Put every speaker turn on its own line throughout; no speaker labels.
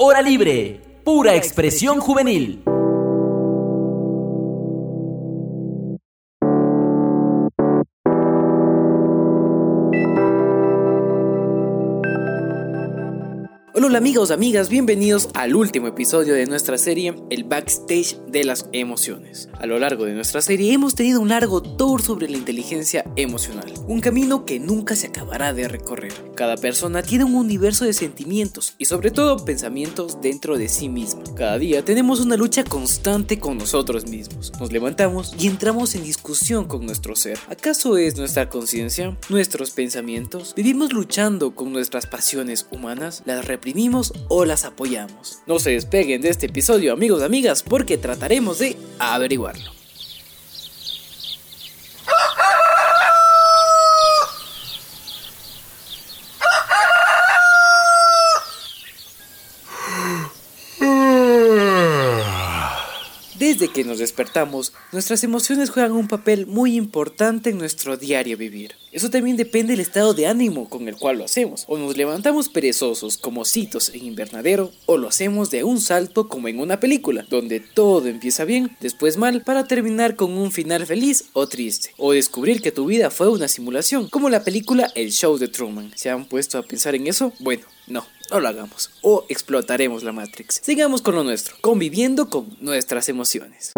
Hora libre, pura expresión juvenil.
Amigos, amigas, bienvenidos al último episodio de nuestra serie El Backstage de las Emociones. A lo largo de nuestra serie hemos tenido un largo tour sobre la inteligencia emocional, un camino que nunca se acabará de recorrer. Cada persona tiene un universo de sentimientos y sobre todo pensamientos dentro de sí misma. Cada día tenemos una lucha constante con nosotros mismos. Nos levantamos y entramos en discusión con nuestro ser. ¿Acaso es nuestra conciencia, nuestros pensamientos? ¿Vivimos luchando con nuestras pasiones humanas? ¿Las reprimimos? O las apoyamos. No se despeguen de este episodio amigos y amigas porque trataremos de averiguarlo. Desde que nos despertamos, nuestras emociones juegan un papel muy importante en nuestro diario vivir. Eso también depende del estado de ánimo con el cual lo hacemos. O nos levantamos perezosos como citos en invernadero, o lo hacemos de un salto como en una película, donde todo empieza bien, después mal, para terminar con un final feliz o triste. O descubrir que tu vida fue una simulación, como la película El Show de Truman. ¿Se han puesto a pensar en eso? Bueno, no, no lo hagamos. O explotaremos la Matrix. Sigamos con lo nuestro, conviviendo con nuestras emociones.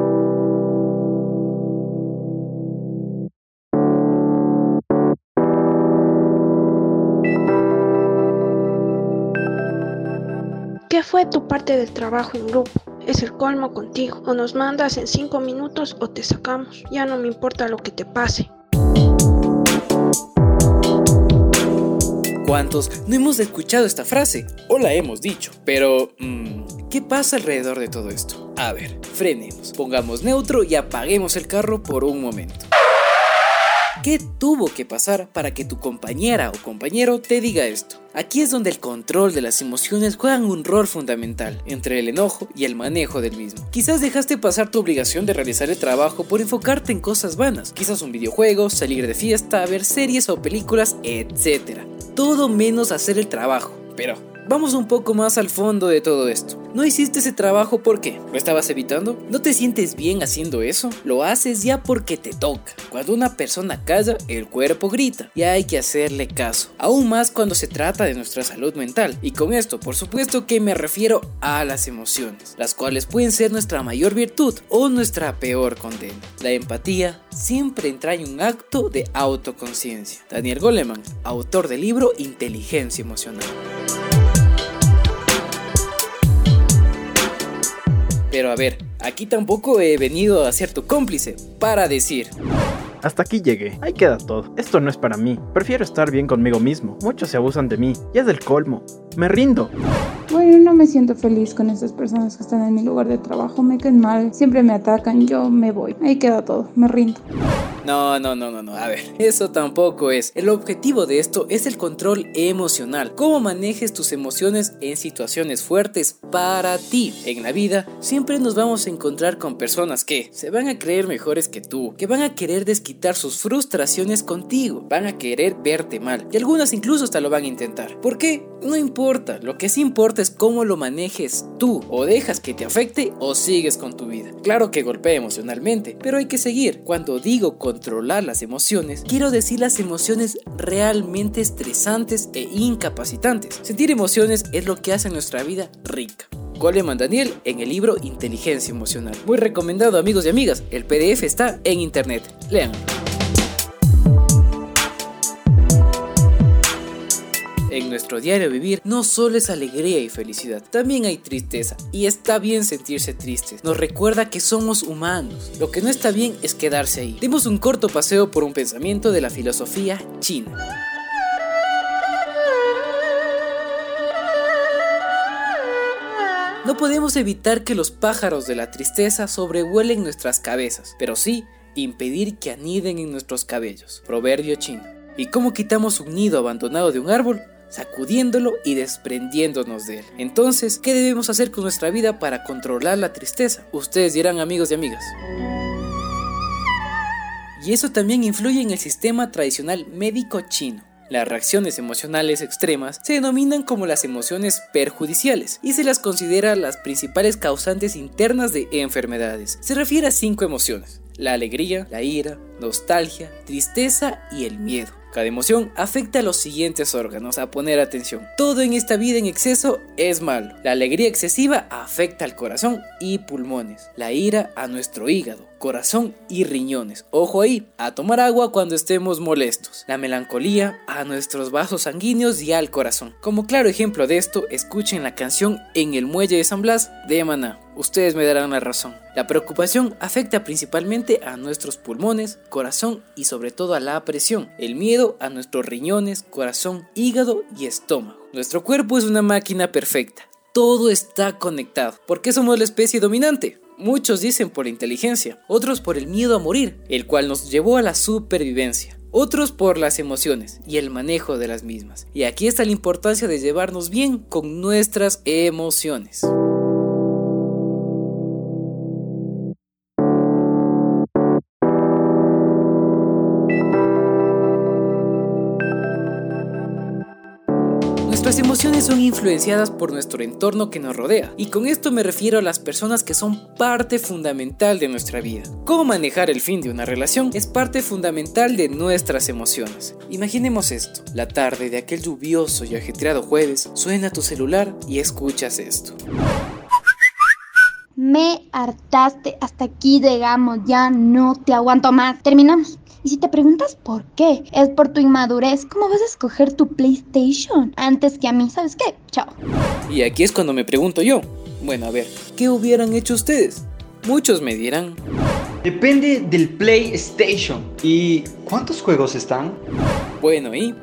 ¿Qué fue tu parte del trabajo en grupo? Es el colmo contigo. O nos mandas en 5 minutos o te sacamos. Ya no me importa lo que te pase.
¿Cuántos no hemos escuchado esta frase? O la hemos dicho. Pero, mmm, ¿qué pasa alrededor de todo esto? A ver, frenemos, pongamos neutro y apaguemos el carro por un momento. ¿Qué tuvo que pasar para que tu compañera o compañero te diga esto? Aquí es donde el control de las emociones juegan un rol fundamental entre el enojo y el manejo del mismo. Quizás dejaste pasar tu obligación de realizar el trabajo por enfocarte en cosas vanas, quizás un videojuego, salir de fiesta, ver series o películas, etc. Todo menos hacer el trabajo. Pero, Vamos un poco más al fondo de todo esto. ¿No hiciste ese trabajo porque lo estabas evitando? ¿No te sientes bien haciendo eso? Lo haces ya porque te toca. Cuando una persona calla, el cuerpo grita y hay que hacerle caso. Aún más cuando se trata de nuestra salud mental. Y con esto, por supuesto que me refiero a las emociones, las cuales pueden ser nuestra mayor virtud o nuestra peor condena. La empatía siempre entraña un acto de autoconciencia. Daniel Goleman, autor del libro Inteligencia Emocional. Pero a ver, aquí tampoco he venido a ser tu cómplice para decir...
Hasta aquí llegué. Ahí queda todo. Esto no es para mí. Prefiero estar bien conmigo mismo. Muchos se abusan de mí. Ya es del colmo. Me rindo.
Bueno, no me siento feliz con estas personas que están en mi lugar de trabajo. Me caen mal. Siempre me atacan. Yo me voy. Ahí queda todo. Me rindo.
No, no, no, no, no. A ver, eso tampoco es. El objetivo de esto es el control emocional. Cómo manejes tus emociones en situaciones fuertes para ti. En la vida siempre nos vamos a encontrar con personas que se van a creer mejores que tú, que van a querer desquitar sus frustraciones contigo, van a querer verte mal y algunas incluso hasta lo van a intentar. ¿Por qué? No importa. Lo que sí importa es cómo lo manejes tú. O dejas que te afecte o sigues con tu vida. Claro que golpea emocionalmente, pero hay que seguir. Cuando digo controlar las emociones, quiero decir las emociones realmente estresantes e incapacitantes. Sentir emociones es lo que hace nuestra vida rica. Goleman Daniel en el libro Inteligencia Emocional. Muy recomendado amigos y amigas, el PDF está en internet. Lean. En nuestro diario vivir no solo es alegría y felicidad, también hay tristeza y está bien sentirse tristes. Nos recuerda que somos humanos. Lo que no está bien es quedarse ahí. Demos un corto paseo por un pensamiento de la filosofía china. No podemos evitar que los pájaros de la tristeza sobrevuelen nuestras cabezas, pero sí impedir que aniden en nuestros cabellos. Proverbio chino. ¿Y cómo quitamos un nido abandonado de un árbol? Sacudiéndolo y desprendiéndonos de él. Entonces, ¿qué debemos hacer con nuestra vida para controlar la tristeza? Ustedes dirán amigos y amigas. Y eso también influye en el sistema tradicional médico chino Las reacciones emocionales extremas se denominan como las emociones perjudiciales y se las considera las principales causantes internas de enfermedades. Se refiere a cinco emociones, la alegría, la ira, nostalgia, tristeza y el miedo. Cada emoción afecta a los siguientes órganos, a poner atención. Todo en esta vida en exceso es malo. La alegría excesiva afecta al corazón y pulmones. La ira a nuestro hígado, corazón y riñones. Ojo ahí, a tomar agua cuando estemos molestos. La melancolía a nuestros vasos sanguíneos y al corazón. Como claro ejemplo de esto, escuchen la canción En el muelle de San Blas de Maná. Ustedes me darán la razón. La preocupación afecta principalmente a nuestros pulmones, corazón y sobre todo a la presión. El miedo a nuestros riñones, corazón, hígado y estómago. Nuestro cuerpo es una máquina perfecta. Todo está conectado. ¿Por qué somos la especie dominante? Muchos dicen por inteligencia, otros por el miedo a morir, el cual nos llevó a la supervivencia otros por las emociones y el manejo de las mismas. Y aquí está la importancia de llevarnos bien con nuestras emociones. Nuestras emociones son influenciadas por nuestro entorno que nos rodea, y con esto me refiero a las personas que son parte fundamental de nuestra vida. Cómo manejar el fin de una relación es parte fundamental de nuestras emociones. Imaginemos esto, la tarde de aquel lluvioso y ajetreado jueves, suena tu celular y escuchas esto.
Me hartaste, hasta aquí llegamos, ya no te aguanto más. Terminamos. Y si te preguntas por qué, es por tu inmadurez. ¿Cómo vas a escoger tu PlayStation antes que a mí? ¿Sabes qué? Chao.
Y aquí es cuando me pregunto yo. Bueno, a ver, ¿qué hubieran hecho ustedes? Muchos me dirán.
Depende del PlayStation. ¿Y cuántos juegos están?
Bueno, ¿y?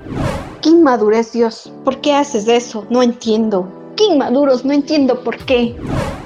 ¡Qué inmadurez, Dios! ¿Por qué haces eso? No entiendo. ¡Qué inmaduros! No entiendo por qué.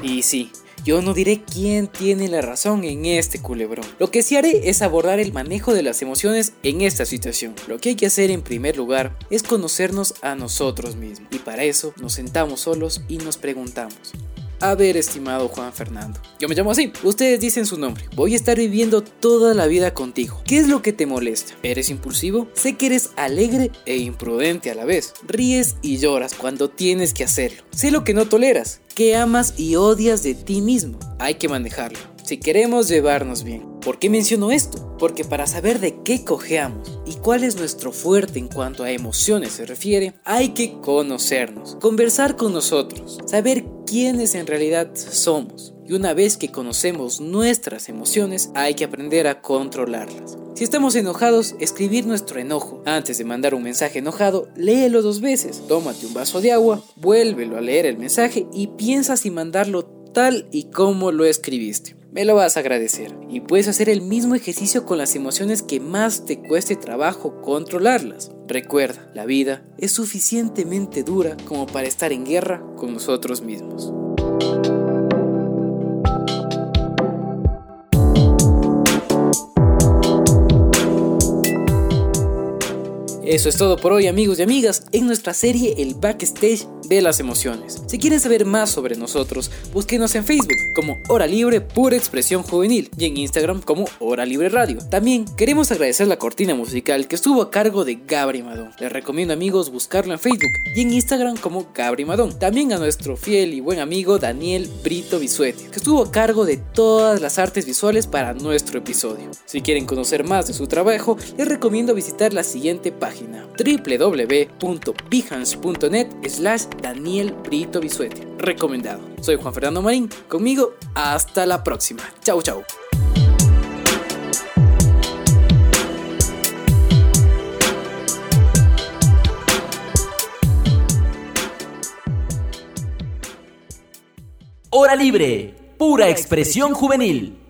Y sí, yo no diré quién tiene la razón en este culebrón. Lo que sí haré es abordar el manejo de las emociones en esta situación. Lo que hay que hacer en primer lugar es conocernos a nosotros mismos. Y para eso nos sentamos solos y nos preguntamos, a ver, estimado Juan Fernando. Yo me llamo así. Ustedes dicen su nombre. Voy a estar viviendo toda la vida contigo. ¿Qué es lo que te molesta? ¿Eres impulsivo? Sé que eres alegre e imprudente a la vez. Ríes y lloras cuando tienes que hacerlo. Sé lo que no toleras. Que amas y odias de ti mismo. Hay que manejarlo. Si queremos llevarnos bien. ¿Por qué menciono esto? Porque para saber de qué cojeamos y cuál es nuestro fuerte en cuanto a emociones se refiere, hay que conocernos, conversar con nosotros, saber quiénes en realidad somos. Y una vez que conocemos nuestras emociones, hay que aprender a controlarlas. Si estamos enojados, escribir nuestro enojo. Antes de mandar un mensaje enojado, léelo dos veces. Tómate un vaso de agua, vuélvelo a leer el mensaje y piensa si mandarlo tal y como lo escribiste me lo vas a agradecer. Y puedes hacer el mismo ejercicio con las emociones que más te cueste trabajo controlarlas. Recuerda, la vida es suficientemente dura como para estar en guerra con nosotros mismos. Eso es todo por hoy amigos y amigas en nuestra serie El Backstage de las Emociones. Si quieren saber más sobre nosotros, búsquenos en Facebook como Hora Libre Pura Expresión Juvenil y en Instagram como Hora Libre Radio. También queremos agradecer la cortina musical que estuvo a cargo de Gabri Madón. Les recomiendo amigos buscarlo en Facebook y en Instagram como Gabri Madón. También a nuestro fiel y buen amigo Daniel Brito Bisuete, que estuvo a cargo de todas las artes visuales para nuestro episodio. Si quieren conocer más de su trabajo, les recomiendo visitar la siguiente página www.behance.net slash Daniel Brito Bisuete. Recomendado. Soy Juan Fernando Marín. Conmigo, hasta la próxima. Chau, chau.
Hora libre, pura expresión juvenil.